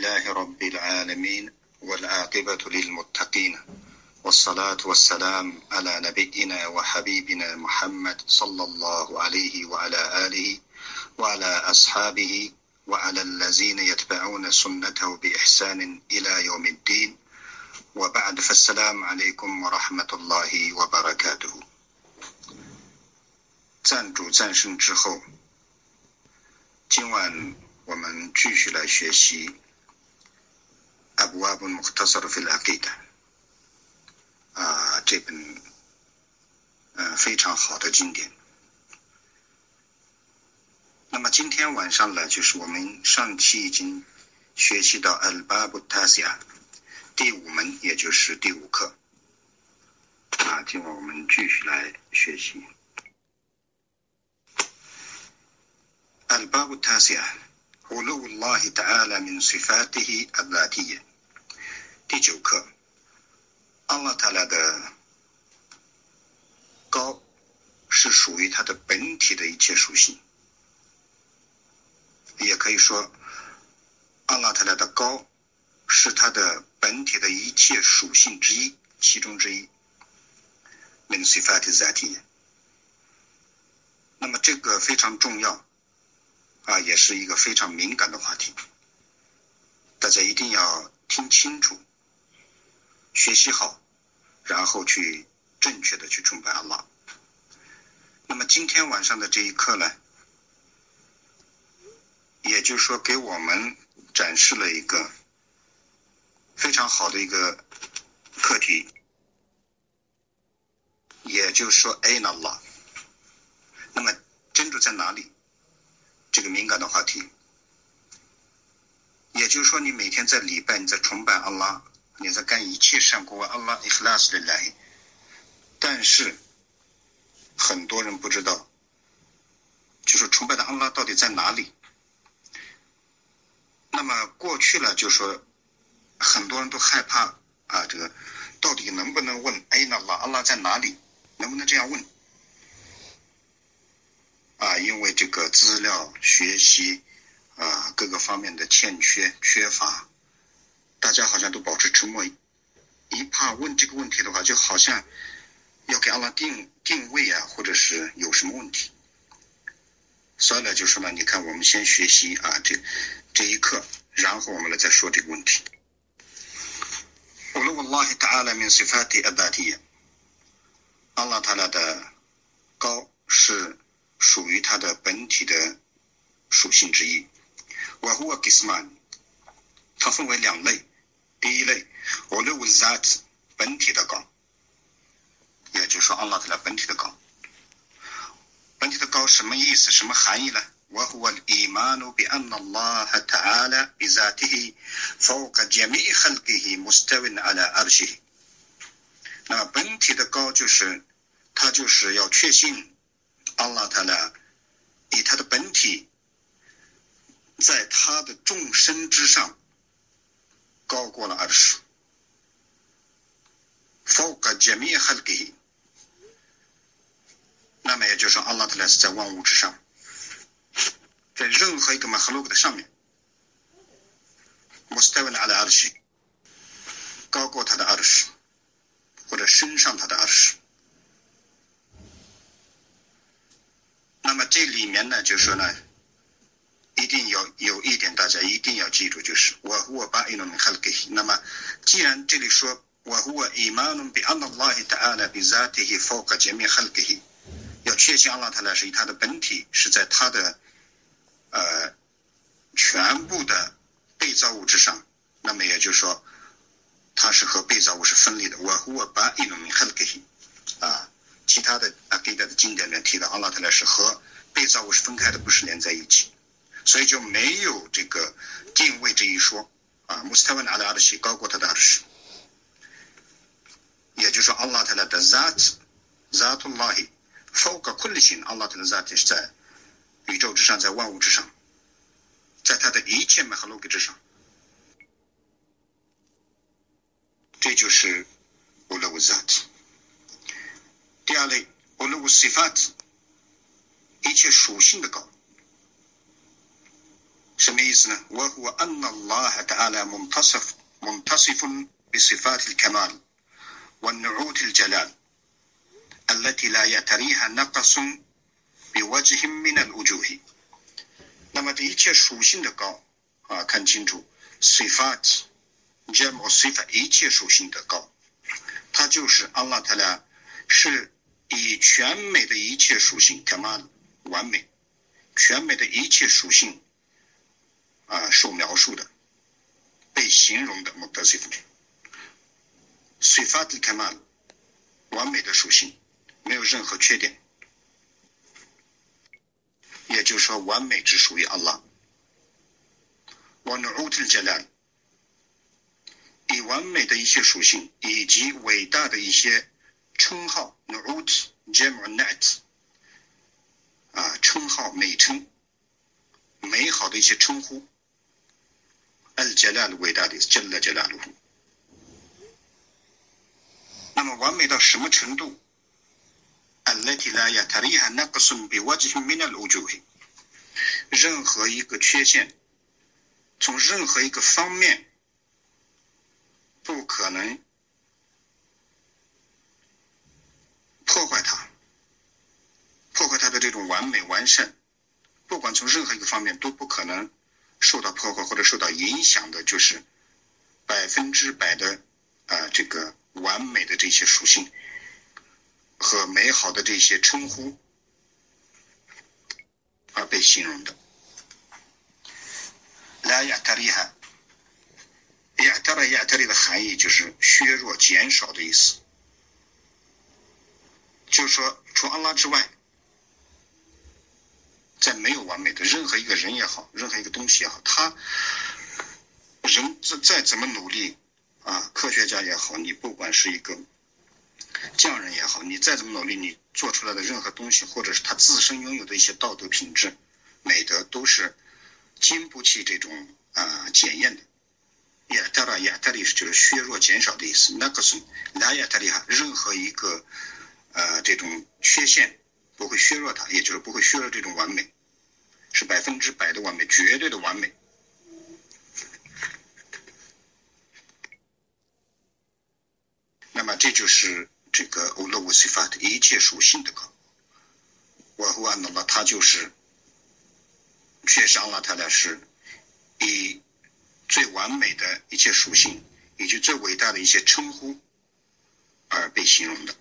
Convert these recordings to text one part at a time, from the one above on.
لله رب العالمين والعاقبة للمتقين والصلاة والسلام على نبينا وحبيبنا محمد صلى الله عليه وعلى آله وعلى أصحابه وعلى الذين يتبعون سنته بإحسان إلى يوم الدين وبعد فالسلام عليكم ورحمة الله وبركاته 赞主战胜之后，今晚我们继续来学习《 أبواب مختصرة في العقيدة》啊，这本呃非常好的经典。那么今天晚上呢，就是我们上期已经学习到 Al-Bab Tasya 第五门，也就是第五课啊。今晚我们继续来学习 Al-Bab Tasya علو الله تعالى من صفاته الذاتية 第九课，Allah تعالى 的高是属于它的本体的一切属性。也可以说，阿拉特莱的高是它的本体的一切属性之一，其中之一。min sifat zati。那么这个非常重要， 啊，也是一个非常敏感的话题，大家一定要听清楚，学习好，然后去正确的去崇拜阿拉。那么今天晚上的这一课呢？也就是说，给我们展示了一个非常好的一个课题，也就是说，A 呢拉，那么真主在哪里？这个敏感的话题，也就是说，你每天在礼拜，你在崇拜阿拉，你在干一切善果，阿拉伊克拉斯的来，但是很多人不知道，就是崇拜的阿拉到底在哪里？那么过去了，就说很多人都害怕啊，这个到底能不能问？哎，那拉阿拉在哪里？能不能这样问？啊，因为这个资料学习啊，各个方面的欠缺缺乏，大家好像都保持沉默。一怕问这个问题的话，就好像要给阿拉定定位啊，或者是有什么问题。所以呢，就说呢，你看，我们先学习啊，这这一课，然后我们来再说这个问题。علو الله تعالى من صفات الذاتية，阿拉塔拉的高是 属于它的本体的属性之一。وهو قسمان，它分为两类。第一类，علو الذات，本体的高，也就是说，阿拉塔拉本体的高。本体的高什么意思？什么含义呢？وهو الإيمان بأن الله تعالى بذاته فوق جميع خلقه مستو على عرشه。那本体的高就是，他就是要确信， 阿拉他呢，以他的本体，在他的众生之上，高过了二十。فوق جميع خلقه。那么也就是说，阿拉特莱是在万物之上，在任何一个马哈鲁克的上面。穆斯泰文阿拉阿什，高过他的阿什，或者升上他的阿什。 那么这里面呢，就说呢，一定要有一点，大家一定要记住，就是我我把伊诺米哈给。那么既然这里说我我伊玛努比安拉拉希塔阿拉比扎提希佛格杰米哈给。要确信阿拉塔拉是以他的本体是在他的呃全部的被造物之上，那么也就是说，他是和被造物是分离的。我我把伊鲁米哈给啊，其他的啊给的经典里面提到阿拉特勒是和被造物是分开的，不是连在一起，所以就没有这个定位这一说啊。穆斯塔文阿拉阿的西高过他的阿什，也就是说阿拉塔拉的 zat zatullahi。fawqa kulli shay，阿拉特的 zat 是在宇宙之上，在万物之上，在他的一切 mahluk 之上。这就是 ulu zat。第二类 ulu sifat，一切属性的高。 什么意思呢？وهو أن الله تعالى منتصف منتصف بصفات الكمال والنعوت الجلال التي لا يتريها نقص بوجه من الوجوه。那么这一切属性的高啊，看清楚，sifat jam or sifat 一切属性的高，它就是阿拉塔拉是 以全美的一切属性 kamal 完美，全美的一切属性。啊，受描述的、被形容的穆德西夫，水发的开曼，完美的属性，没有任何缺点，也就是说，完美只属于阿拉。我努乌特杰兰，以完美的一些属性以及伟大的一些称号，努乌特杰姆奈特，啊，称号、美称、美好的一些称呼。al jalal 伟大的 jalla jalaluhu。那么完美到什么程度？التي لا يتريها نقص بوجه من الوجوه。任何一个缺陷，从任何一个方面，不可能 破坏它，破坏它的这种完美完善，不管从任何一个方面都不可能。受到破坏或者受到影响的，就是百分之百的啊，这个完美的这些属性和美好的这些称呼而被形容的。拉亚特利哈，亚特拉亚特利的含义就是削弱、减少的意思，就是说，除阿拉之外。在没有完美的任何一个人也好，任何一个东西也好，他人再再怎么努力啊，科学家也好，你不管是一个匠人也好，你再怎么努力，你做出来的任何东西，或者是他自身拥有的一些道德品质、美德，都是经不起这种啊检验的。亚特拉亚特里是就是削弱、减少的意思。那个是拉亚特里哈，任何一个呃这种缺陷。不会削弱它，也就是不会削弱这种完美，是百分之百的完美，绝对的完美。那么这就是这个欧罗乌西法的一切属性的高。我胡安那么他就是确实了他的是以最完美的一切属性以及最伟大的一些称呼而被形容的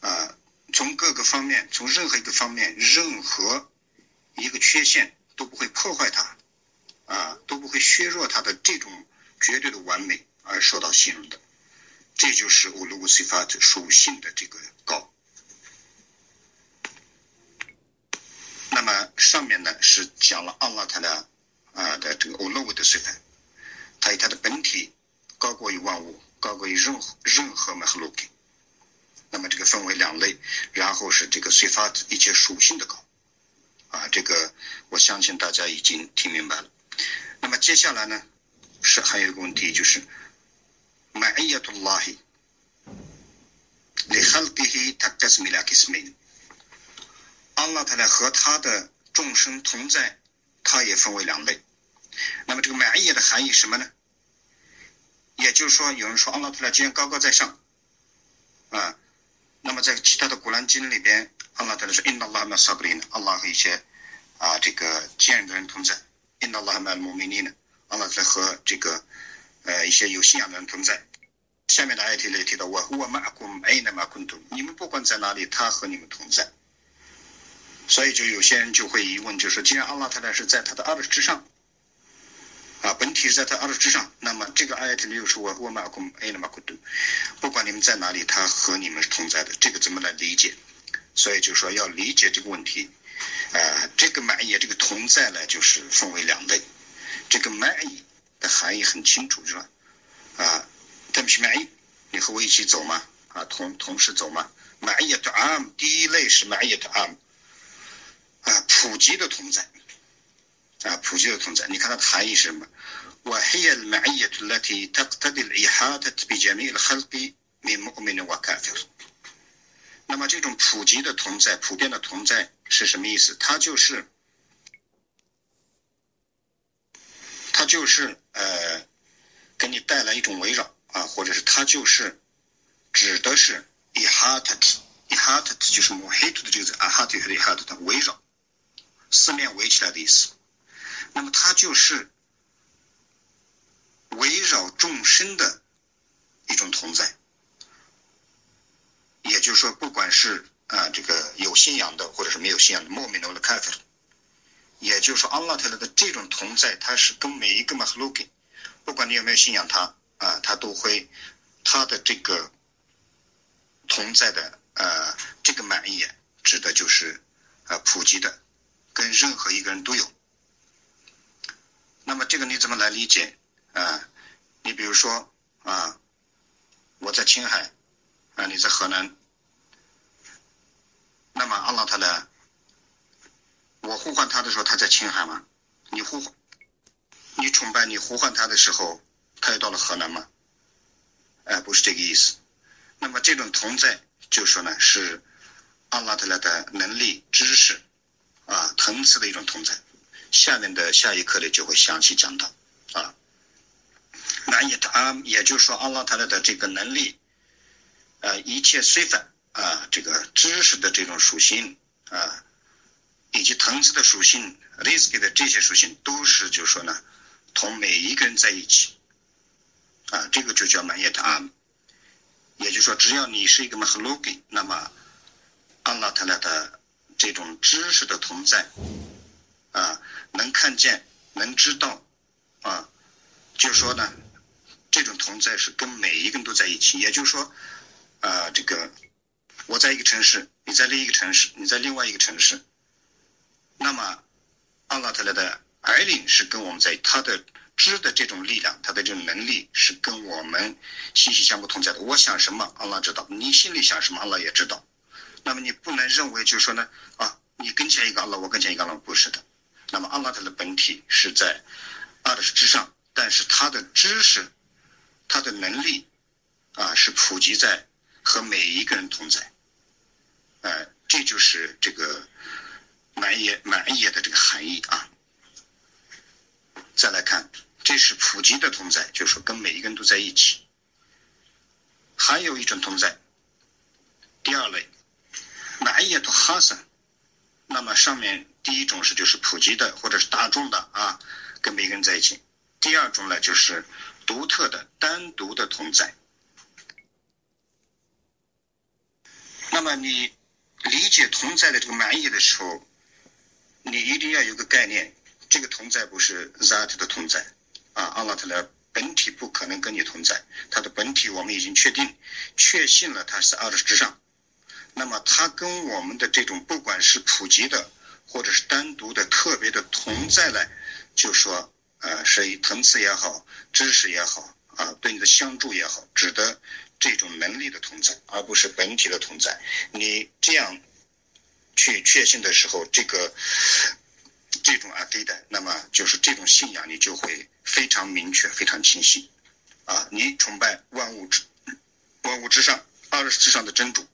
啊。从各个方面，从任何一个方面，任何一个缺陷都不会破坏它，啊，都不会削弱它的这种绝对的完美而受到信任的，这就是乌鲁乌西法的属性的这个高。那么上面呢是讲了阿拉塔的啊的这个乌鲁乌的西法，它以它的本体高过于万物，高过于任何任何马赫鲁克。那么这个分为两类，然后是这个随发一切属性的高，啊，这个我相信大家已经听明白了。那么接下来呢，是还有一个问题就是，玛伊亚图拉希，里哈尔蒂希他格斯米拉克斯米，阿拉他来和他的众生同在，他也分为两类。那么这个玛伊亚的含义什么呢？也就是说，有人说阿拉特拉既然高高在上，啊。那么在其他的古兰经里边，阿拉特拉说：“Inna Allah ma sabrin，阿拉和一些啊这个坚韧的人同在。”Inna Allah ma mu'minin，阿拉特拉和这个呃一些有信仰的人同在。下面的艾提里提到：“我我 ma'akum aina ma kuntum，你们不管在哪里，他和你们同在。”所以就有些人就会疑问，就是既然阿拉特拉是在他的阿尔之上。啊，本体是在他阿拉之上，那么这个阿耶特里又是我我马库埃那马库杜，不管你们在哪里，他和你们是同在的，这个怎么来理解？所以就说要理解这个问题，啊，这个满意这个同在呢，就是分为两类，这个满意的含义很清楚，是吧？啊，他们是满意，你和我一起走吗？啊，同同时走吗？满意的啊，第一类是满意的啊，啊，普及的同在。啊，普及的同在，你看它的含义是什么 ？وهي المعية التي تقتضي الإحاطة بجميع الخلق من مؤمن وكافر。那么这种普及的同在，普遍的同在是什么意思？它就是 它就是呃给你带来一种围绕啊，或者是它就是指的是 ihatat，ihatat 就是 muhit 的这个字，ihatat 和 ihatat 围绕，四面围起来的意思。那么它就是 围绕众生的一种同在，也就是说，不管是啊这个有信仰的，或者是没有信仰的，莫名的的开 r 也就是说，阿拉特勒的这种同在，它是跟每一个马赫鲁给，不管你有没有信仰他啊，他都会他的这个同在的呃这个满意，指的就是啊普及的，跟任何一个人都有。那么这个你怎么来理解啊？你比如说啊，我在青海啊，你在河南，那么阿拉特勒。我呼唤他的时候，他在青海吗？你呼唤，你崇拜，你呼唤他的时候，他又到了河南吗？哎，不是这个意思。那么这种同在，就说呢是阿拉特拉的能力、知识啊层次的一种同在。下面的下一课里就会详细讲到。那也他，也就是说阿拉塔拉的这个能力，呃，一切虽反啊，这个知识的这种属性啊。以及层次的属性 r i s k 的这些属性都是，就是说呢，同每一个人在一起，啊，这个就叫满业塔。也就是说，只要你是一个 mahlogi，那么阿拉塔拉的这种知识的同在，啊，能看见，能知道，啊，就说呢，这种同在是跟每一个人都在一起。也就是说，啊，这个我在一个城市，你在另一个城市，你在另外一个城市。那么，阿拉特勒的儿领是跟我们在他的知的这种力量，他的这种能力是跟我们息息相互同在的。我想什么，阿拉知道；你心里想什么，阿拉也知道。那么你不能认为就是说呢，啊，你跟前一个阿拉，我跟前一个阿拉，不是的。那么阿拉特的本体是在阿拉之上，但是他的知识、他的能力啊，是普及在和每一个人同在。呃，这就是这个。满也满也的这个含义啊，再来看，这是普及的同在，就是说跟每一个人都在一起。还有一种同在，第二类，满也的哈森，那么上面第一种是就是普及的或者是大众的啊，跟每个人在一起。第二种呢就是独特的、单独的同在。那么你理解同在的这个满意的时候。你一定要有个概念，这个同在不是 that 的同在啊，阿拉特的本体不可能跟你同在，它的本体我们已经确定、确信了，它是二十之上。那么它跟我们的这种不管是普及的，或者是单独的、特别的同在呢，就说呃，是以层次也好、知识也好啊，对你的相助也好，指的这种能力的同在，而不是本体的同在。你这样。去确信的时候，这个这种啊对的，那么就是这种信仰，你就会非常明确、非常清晰啊。你崇拜万物之万物之上、二十之上的真主，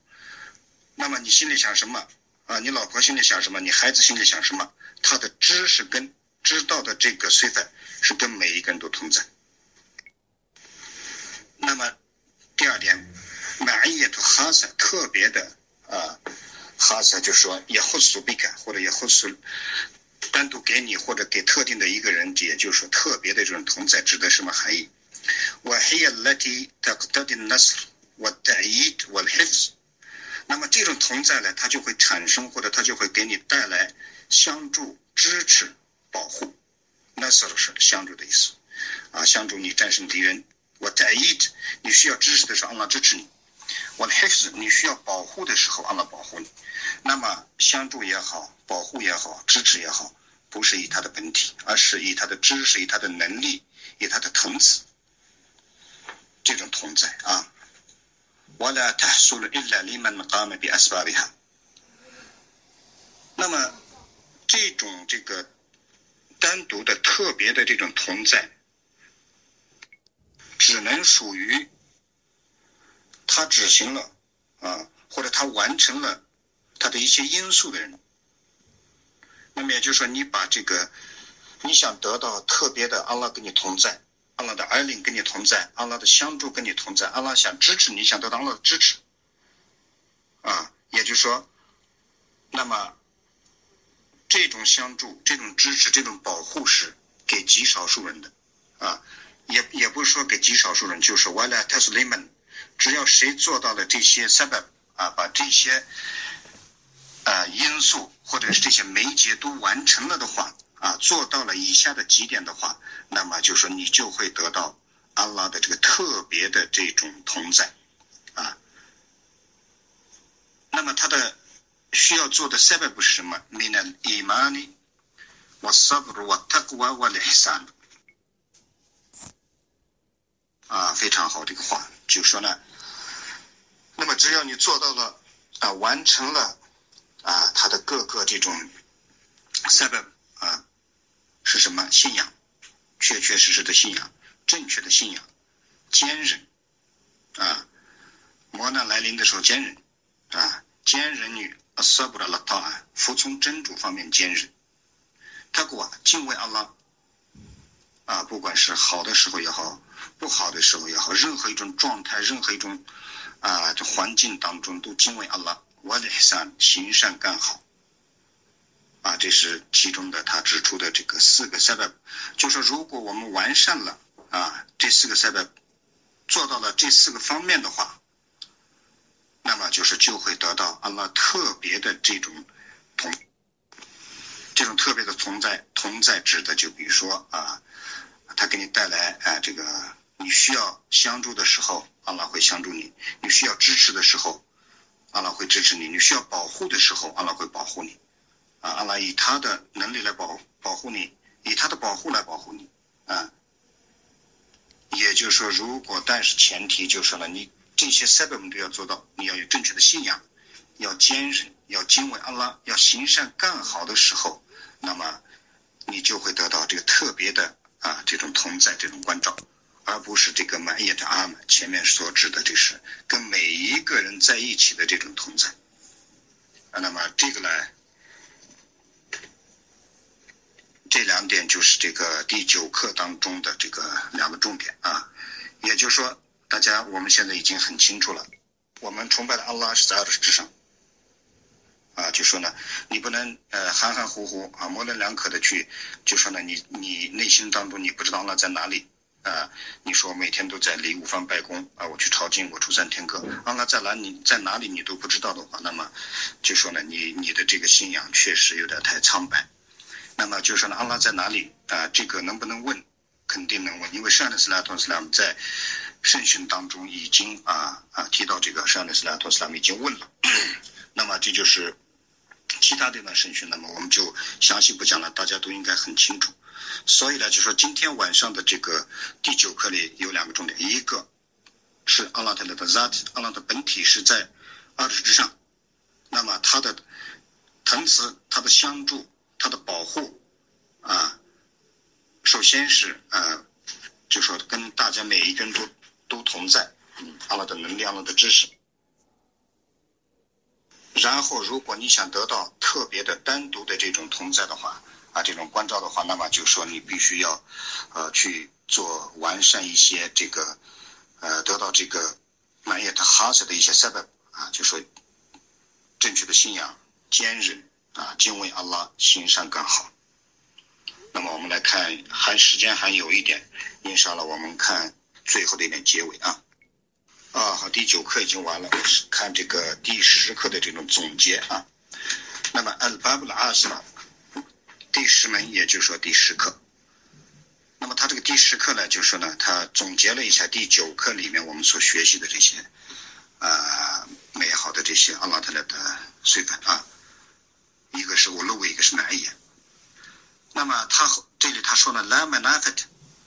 那么你心里想什么啊？你老婆心里想什么？你孩子心里想什么？他的知识跟知道的这个虽在，是跟每一个人都同在。那么第二点，满意的哈萨特别的啊。哈萨就说也或苏比卡，或者也或苏单独给你或者给特定的一个人，也就是说特别的这种同在，指的什么含义？我黑呀拉提他他的那是我带一我的孩子，那么这种同在呢，它就会产生或者它就会给你带来相助、支持、保护。那是是相助的意思啊，相助你战胜敌人。我带一，你需要支持的时候，阿拉支持你。我的孩子，你需要保护的时候，阿拉保护你。那么相助也好，保护也好，支持也好，不是以他的本体，而是以他的知识、以他的能力、以他的层次，这种同在啊。那么这种这个单独的、特别的这种同在，只能属于。他执行了啊，或者他完成了他的一些因素的人，那么也就是说，你把这个你想得到特别的阿拉跟你同在，阿拉的儿领跟你同在，阿拉的相助跟你同在，阿拉想支持你，想得到阿拉的支持，啊，也就是说，那么这种相助、这种支持、这种保护是给极少数人的，啊，也也不是说给极少数人，就是 wala tasliman，只要谁做到了这些 sabab 啊，把这些啊因素或者是这些媒介都完成了的话。啊，做到了以下的几点的话，那么就说你就会得到安拉的这个特别的这种同在，啊，那么他的需要做的 sabab 是什么？min al imani wa sabr wa taqwa wa ihsan。啊，非常好，这个话就说呢，那么只要你做到了啊，完成了啊，他的各个这种 sabab 啊。是什么信仰？确确实实的信仰，正确的信仰，坚韧啊！磨难来临的时候坚韧啊！坚韧女阿萨布拉拉塔啊，服从真主方面坚韧。他过敬畏阿拉啊，不管是好的时候也好，不好的时候也好，任何一种状态，任何一种啊这环境当中都敬畏阿拉，瓦里善行善干好。啊，这是其中的他指出的这个四个 sabab，就说如果我们完善了啊这四个 sabab，做到了这四个方面的话，那么就是就会得到阿拉特别的这种同，这种特别的同在，同在指的就比如说啊，他给你带来啊这个你需要相助的时候，阿拉会相助你；你需要支持的时候，阿拉会支持你；你需要保护的时候，阿拉会保护你。啊，阿拉以他的能力来保保护你，以他的保护来保护你，啊，也就是说，如果但是前提就是说呢，你这些三百我们都要做到，你要有正确的信仰，要坚韧，要敬畏阿拉，要行善干好的时候，那么你就会得到这个特别的啊这种同在，这种关照，而不是这个满眼的阿满前面所指的，这是跟每一个人在一起的这种同在，那么这个呢？这两点就是这个第九课当中的这个两个重点啊，也就是说，大家我们现在已经很清楚了，我们崇拜的阿拉是在阿拉之上，啊，就说呢，你不能呃含含糊糊啊模棱两可的去，就说呢，你你内心当中你不知道阿拉在哪里啊，你说每天都在礼五方拜功啊，我去抄经，我出三天课，阿拉在哪里在哪里你都不知道的话，那么就说呢，你你的这个信仰确实有点太苍白。那么就说呢，阿拉在哪里啊？这个能不能问？肯定能问，因为善的斯拉同斯拉姆在圣训当中已经啊啊提到这个圣安斯拉托斯拉姆已经问了。那么这就是其他的呢审讯，那么我们就详细不讲了，大家都应该很清楚。所以呢，就说今天晚上的这个第九课里有两个重点，一个是阿拉特的 zat，阿拉的本体是在二十之上，那么它的腾词，它的相助。他的保护啊，首先是呃，就说跟大家每一个人都都同在，嗯，阿拉的能量，阿拉的知识。然后，如果你想得到特别的、单独的这种同在的话，啊，这种关照的话，那么就说你必须要呃去做完善一些这个呃，得到这个满业的哈斯的一些塞拜啊，就说正确的信仰、坚韧。啊，敬畏阿拉，行善更好。那么我们来看，还时间还有一点，印上了。我们看最后的一点结尾啊。啊，好，第九课已经完了，看这个第十课的这种总结啊。那么 al bab al a s a 第十门，也就是说第十课。那么他这个第十课呢，就是说呢，他总结了一下第九课里面我们所学习的这些啊美好的这些阿拉特勒的水分啊。一个是我认为一个是满意。那么他这里他说了，la manafat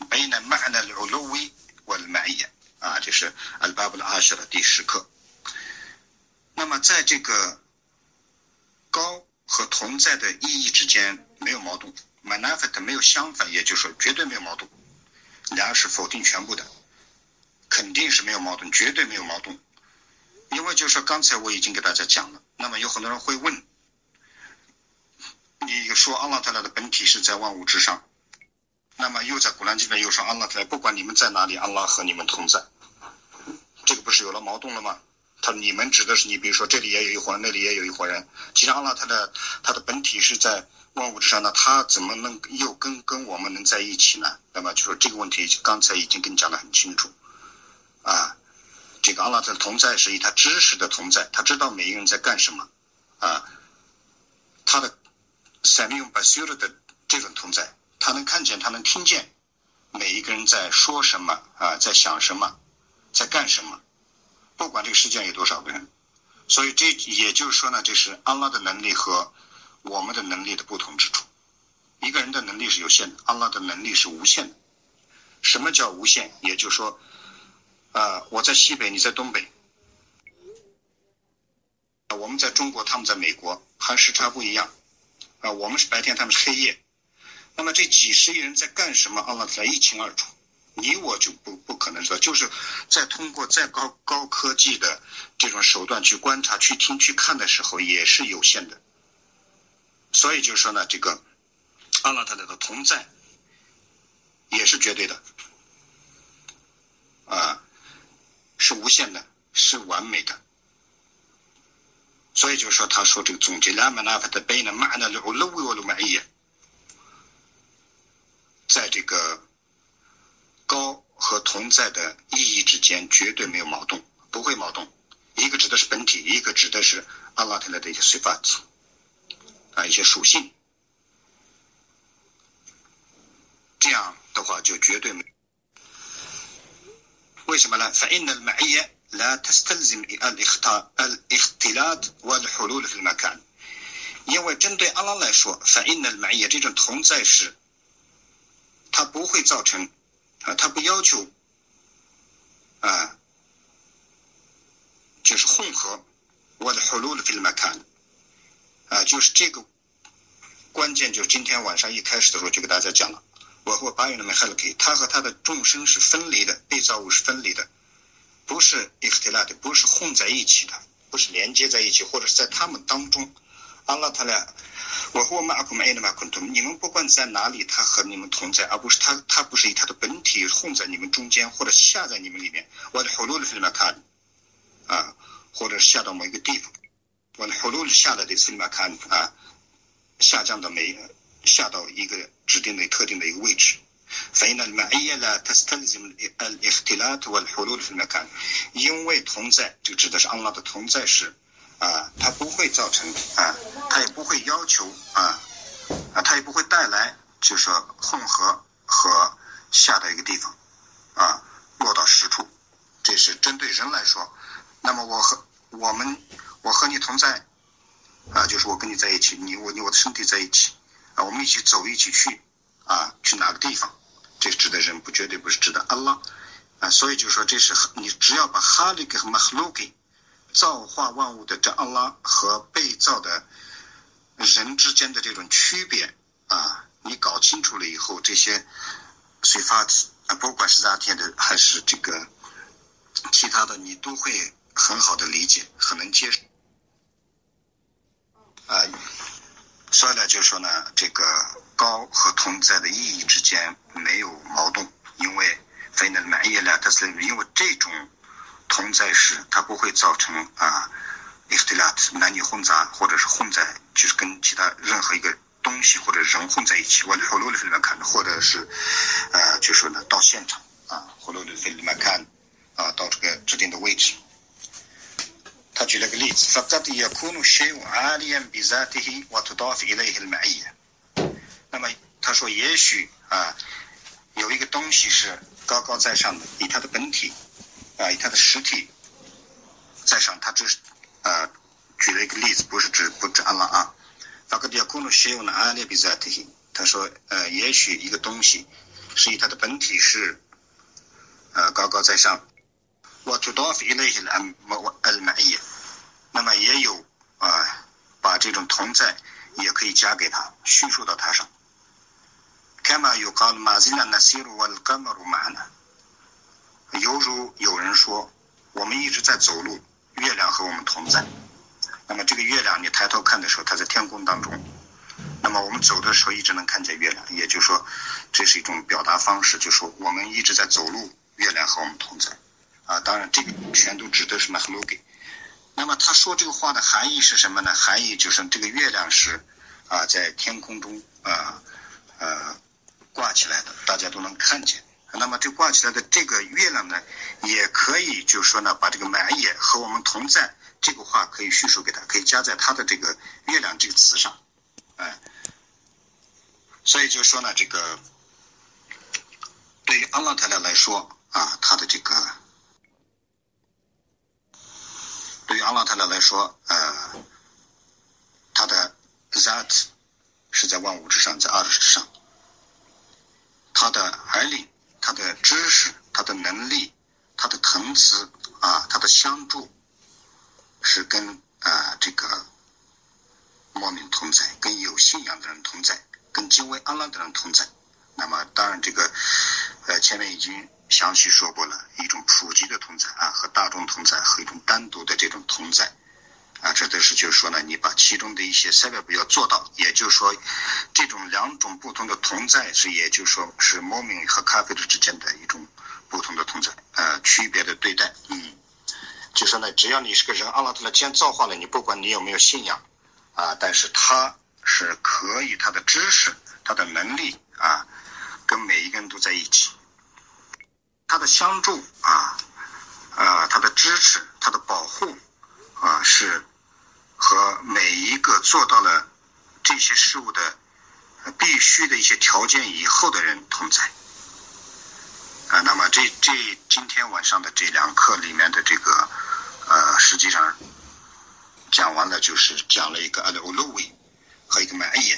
bayna ma'na al-ulwi wal-ma'i 啊，就是 al-bab al-ashir 的第十课。那么在这个高和同在的意义之间没有矛盾，manafat 没有相反，也就是说绝对没有矛盾。然而是否定全部的，肯定是没有矛盾，绝对没有矛盾。因为就是刚才我已经给大家讲了，那么有很多人会问。你说阿拉特拉的本体是在万物之上，那么又在古兰经里又说安拉在，不管你们在哪里，安拉和你们同在。这个不是有了矛盾了吗？他你们指的是你，比如说这里也有一伙人，那里也有一伙人。其实阿拉他的他的本体是在万物之上，那他怎么能又跟跟我们能在一起呢？那么就说这个问题，刚才已经跟你讲的很清楚啊。这个阿拉的同在是以他知识的同在，他知道每一个人在干什么啊。他的三用巴修的这种同在，他能看见，他能听见每一个人在说什么啊，在想什么，在干什么。不管这个世界上有多少个人，所以这也就是说呢，这是安拉的能力和我们的能力的不同之处。一个人的能力是有限的，安拉的能力是无限的。什么叫无限？也就是说，啊，我在西北，你在东北，我们在中国，他们在美国，还时差不一样，啊，我们是白天，他们是黑夜。那么这几十亿人在干什么？阿拉才一清二楚。你我就不不可能说，就是在通过再高高科技的这种手段去观察、去听、去看的时候，也是有限的。所以就是说呢，这个阿拉特的同在也是绝对的，啊，是无限的，是完美的。所以就说，他说这个总结两满那法的背呢，马呢，路路路路满意，在这个。高和同在的意义之间绝对没有矛盾，不会矛盾。一个指的是本体，一个指的是阿拉特来的一些随法子啊，一些属性。这样的话就绝对没。为什么呢？فإن المعية لا تستلزم الاختلاط والحلول في المكان。因为针对阿拉来说，فإن المعية 这种同在是， 它不会造成。啊，他不要求，啊，就是混合，我的 hulul fil makan，啊，就是这个关键，就是今天晚上一开始的时候就给大家讲了，我和八月那么 h e l k 他和他的众生是分离的，被造物是分离的，不是 ikhtilat，不是混在一起的，不是连接在一起，或者是在他们当中，阿拉他俩。我和我马库麦的马昆图，你们不管在哪里，他和你们同在，而不是他，他不是以他的本体混在你们中间，或者下在你们里面。我的呼噜的菲利马卡，啊，或者下到某一个地方。我的呼噜下来的菲利马卡啊，下降到每下到一个指定的特定的一个位置。فإن المعية لا تستلزم الاختلاط والحلول في المكان，因为同在，这个指的是安拉的同在是。 啊，它不会造成啊，它也不会要求啊，啊，它也不会带来，就是说混合和下的一个地方，啊，落到实处，这是针对人来说。那么我和我们，我和你同在，啊，就是我跟你在一起，你我你我的身体在一起，啊，我们一起走，一起去，啊，去哪个地方？这指的人不绝对不是指的阿拉，啊，所以就说这是你只要把哈利给和马哈鲁给。造化万物的这阿拉和被造的人之间的这种区别啊，你搞清楚了以后，这些随发子啊，不管是扎天的还是这个其他的，你都会很好的理解，很能接受啊。所以呢，就是说呢，这个高和同在的意义之间没有矛盾，因为非那满意了，它是因为这种。同在时，它不会造成啊，ikhtilat 男女混杂，或者是混在，就是跟其他任何一个东西或者人混在一起。我在火炉里面看，或者是，呃，就说呢，到现场啊，火炉里面看，啊，到这个指定的位置。他举了个例子，فقط يكون شيء عاليا بذاته وتضاف إليه المعية。那么他说，也许啊，有一个东西是高高在上的，以它的本体。 啊，以他的实体在上，他只是啊举了一个例子，不是指不指安拉啊。法格迪亚库努写用的阿列比在提，他说呃，也许一个东西是以它的本体是呃高高在上，我图多菲类的安莫安满意，那么也有啊把这种同在也可以加给他叙述到他上。看嘛，有讲马吉纳纳西鲁瓦干马鲁马呢？犹如有人说，我们一直在走路，月亮和我们同在。那么这个月亮，你抬头看的时候，它在天空当中。那么我们走的时候，一直能看见月亮。也就是说，这是一种表达方式，就说我们一直在走路，月亮和我们同在。啊，当然这个全都指的是 m a h l u g 那么他说这个话的含义是什么呢？含义就是这个月亮是啊在天空中啊呃挂起来的，大家都能看见。那么这挂起来的这个月亮呢，也可以就是说呢，把这个满也和我们同在这个话可以叙述给他，可以加在他的这个月亮这个词上，哎。所以就说呢，这个对于阿拉泰拉来说啊，他的这个对于阿拉泰拉来说，呃，他的 that 是在万物之上，在二之上，他的儿领、他的知识、他的能力、他的腾词啊，他的相助，是跟啊这个莫名同在，跟有信仰的人同在。跟敬畏安拉的人同在，那么当然这个，呃，前面已经详细说过了，一种普及的同在啊，和大众同在，和一种单独的这种同在，啊，这都是就是说呢，你把其中的一些塞外不要做到，也就是说，这种两种不同的同在是，也就是说是摩明和咖啡的之间的一种不同的同在，呃，区别的对待，嗯，就说呢，只要你是个人，阿拉特拉既然造化了你，不管你有没有信仰，啊，但是他。是可以，他的知识、他的能力啊，跟每一个人都在一起。他的相助啊，啊，他的支持、他的保护是和每一个做到了这些事物的必须的一些条件以后的人同在。啊，那么这这今天晚上的这两课里面的这个呃，实际上讲完了，就是讲了一个阿拉乌鲁维。和一个满意，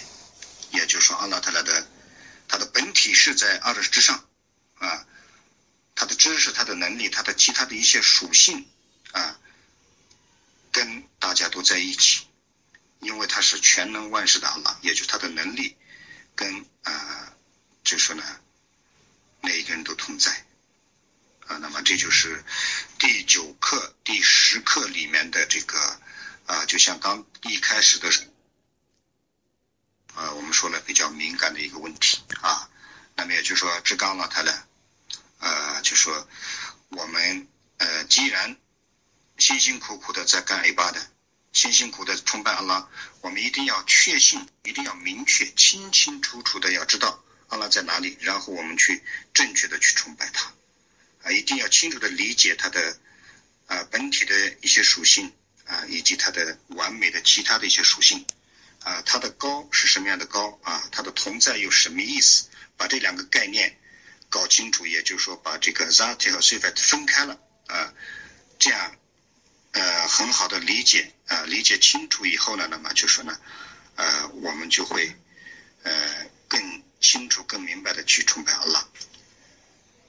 也就是说，阿拉特拉的他的本体是在阿拉之上啊，他的知识、他的能力、他的其他的一些属性啊，跟大家都在一起，因为他是全能万事的阿拉，也就是他的能力跟啊，就说呢，每一个人都同在啊。那么这就是第九课、第十课里面的这个啊，就像刚一开始的时候。呃，我们说了比较敏感的一个问题啊，那么也就是说，志刚老太太，呃，就说我们呃，既然辛辛苦苦的在干 A 八的，辛辛苦苦的崇拜阿拉，我们一定要确信，一定要明确，清清楚楚的要知道阿拉在哪里，然后我们去正确的去崇拜他，啊，一定要清楚的理解他的啊本体的一些属性啊，以及他的完美的其他的一些属性。啊，它的高是什么样的高啊？它的同在又什么意思？把这两个概念搞清楚，也就是说，把这个 zat 和 sifat 分开了啊，这样呃很好的理解啊，理解清楚以后呢，那么就说呢，呃，我们就会呃更清楚、更明白的去崇拜阿拉。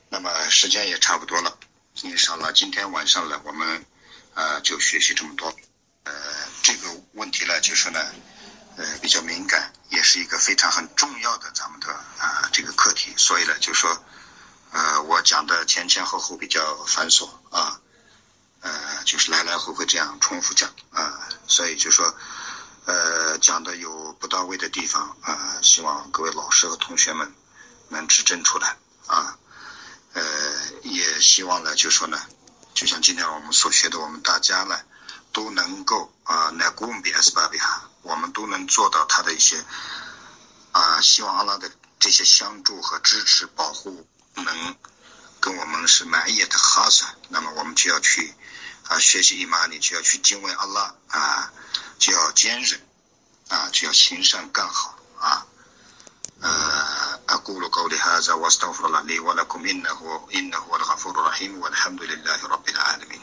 那么时间也差不多了，今天上了，今天晚上呢，我们啊就学习这么多。呃，这个问题呢，就是呢。呃，比较敏感，也是一个非常很重要的咱们的啊这个课题，所以呢，就说，呃，我讲的前前后后比较繁琐啊，就是来来回回这样重复讲啊，所以就说，呃，讲的有不到位的地方啊，希望各位老师和同学们能指正出来啊，呃，也希望呢，就说呢，就像今天我们所学的，我们大家呢都能够啊，来古比 S 巴比哈。我们都能做到他的一些啊，希望阿拉的这些相助和支持、保护能跟我们是满意的哈算，那么我们就要去啊学习伊玛尼，就要去敬畏阿拉啊，就要坚韧啊，就要行善干好啊。呃，أقول قولي هذا وأستغفر الله لي ولكم إنه إنه هو الغفور الرحيم والحمد لله رب العالمين